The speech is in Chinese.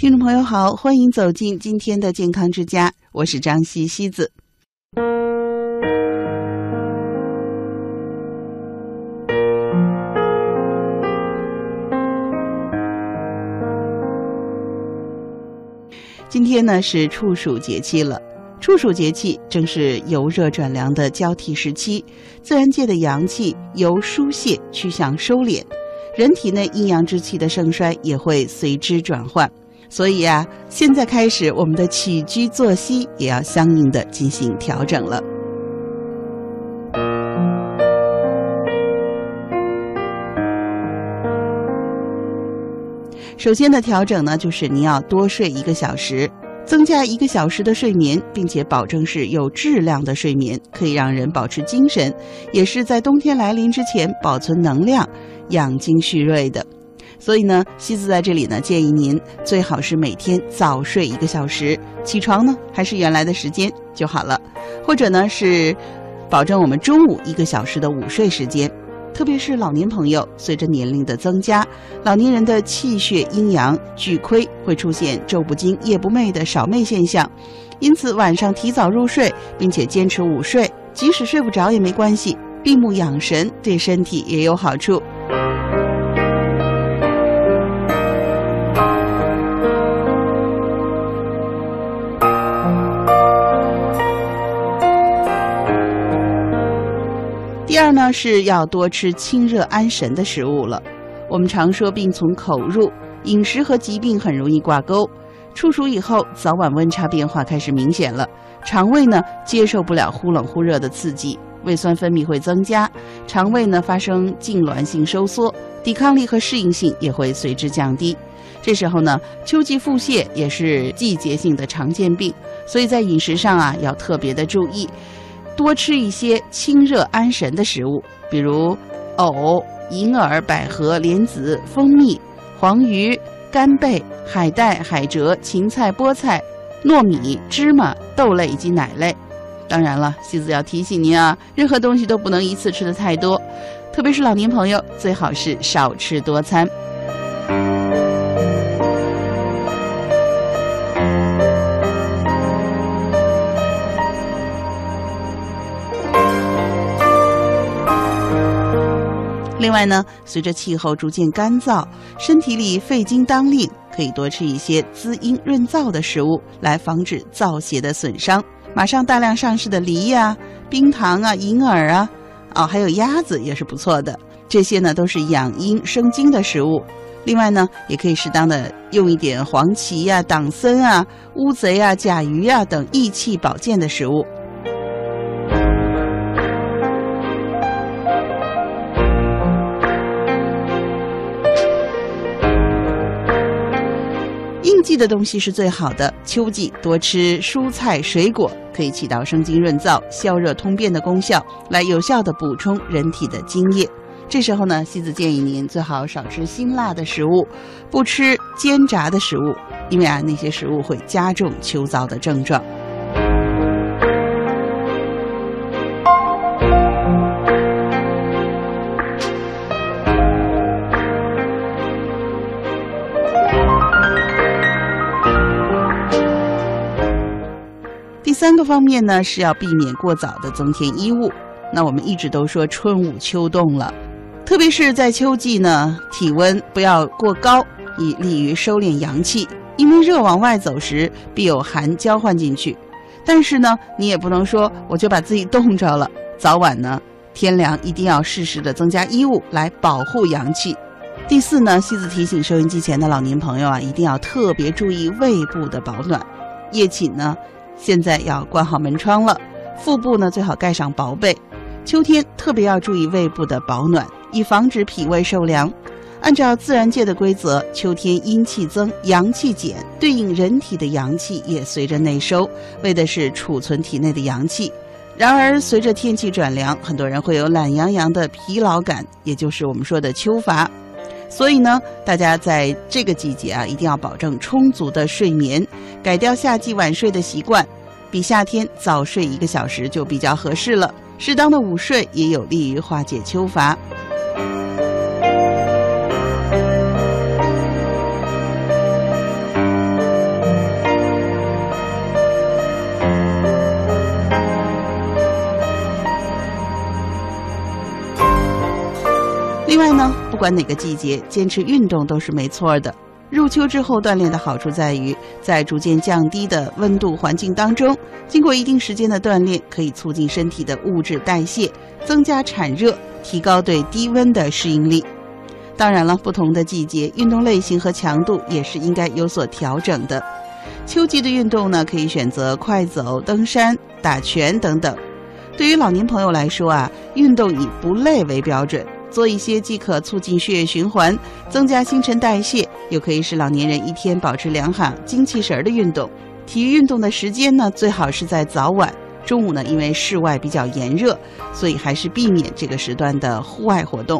听众朋友好，欢迎走进今天的健康之家，我是张西西子。今天呢是处暑节气了，处暑节气正是由热转凉的交替时期，自然界的阳气由疏泄趋向收敛，人体内阴阳之气的盛衰也会随之转换。所以啊，现在开始，我们的起居作息也要相应的进行调整了。首先的调整呢，就是你要多睡一个小时，增加一个小时的睡眠，并且保证是有质量的睡眠，可以让人保持精神，也是在冬天来临之前保存能量、养精蓄锐的。所以呢，西子在这里呢建议您最好是每天早睡一个小时，起床呢还是原来的时间就好了，或者呢是保证我们中午一个小时的午睡时间。特别是老年朋友，随着年龄的增加，老年人的气血阴阳俱亏，会出现昼不惊夜不寐的少寐现象。因此，晚上提早入睡，并且坚持午睡，即使睡不着也没关系，闭目养神对身体也有好处。呢是要多吃清热安神的食物了。我们常说病从口入，饮食和疾病很容易挂钩。处暑以后，早晚温差变化开始明显了，肠胃呢接受不了忽冷忽热的刺激，胃酸分泌会增加，肠胃呢发生痉挛性收缩，抵抗力和适应性也会随之降低。这时候呢，秋季腹泻也是季节性的常见病，所以在饮食上啊要特别的注意。多吃一些清热安神的食物，比如藕、银耳、百合、莲子、蜂蜜、黄鱼、干贝、海带、海蜇、芹菜、菠菜、糯米、芝麻、豆类以及奶类。当然了，西子要提醒您啊，任何东西都不能一次吃的太多，特别是老年朋友，最好是少吃多餐。另外呢，随着气候逐渐干燥，身体里肺经当令，可以多吃一些滋阴润燥的食物，来防止燥邪的损伤。马上大量上市的梨呀、冰糖啊、银耳啊，哦，还有鸭子也是不错的。这些呢都是养阴生津的食物。另外呢，也可以适当的用一点黄芪呀、党参啊、乌贼啊、甲鱼啊等益气保健的食物。的东西是最好的。秋季多吃蔬菜水果，可以起到生津润燥、消热通便的功效，来有效的补充人体的津液。这时候呢，西子建议您最好少吃辛辣的食物，不吃煎炸的食物，因为啊，那些食物会加重秋燥的症状。三个方面呢是要避免过早的增添衣物。那我们一直都说春捂秋冻了，特别是在秋季呢，体温不要过高，以利于收敛阳气。因为热往外走时，必有寒交换进去。但是呢，你也不能说我就把自己冻着了。早晚呢，天凉一定要适时的增加衣物来保护阳气。第四呢，西子提醒收音机前的老年朋友啊，一定要特别注意胃部的保暖。夜寝呢。现在要关好门窗了，腹部呢最好盖上薄被。秋天特别要注意胃部的保暖，以防止脾胃受凉。按照自然界的规则，秋天阴气增，阳气减，对应人体的阳气也随着内收，为的是储存体内的阳气。然而，随着天气转凉，很多人会有懒洋洋的疲劳感，也就是我们说的秋乏。所以呢，大家在这个季节啊，一定要保证充足的睡眠，改掉夏季晚睡的习惯，比夏天早睡一个小时就比较合适了。适当的午睡也有利于化解秋乏。不管哪个季节，坚持运动都是没错的。入秋之后锻炼的好处在于，在逐渐降低的温度环境当中，经过一定时间的锻炼，可以促进身体的物质代谢，增加产热，提高对低温的适应力。当然了，不同的季节，运动类型和强度也是应该有所调整的。秋季的运动呢，可以选择快走、登山、打拳等等。对于老年朋友来说啊，运动以不累为标准。做一些既可促进血液循环、增加新陈代谢，又可以使老年人一天保持良好精气神儿的运动。体育运动的时间呢，最好是在早晚。中午呢，因为室外比较炎热，所以还是避免这个时段的户外活动。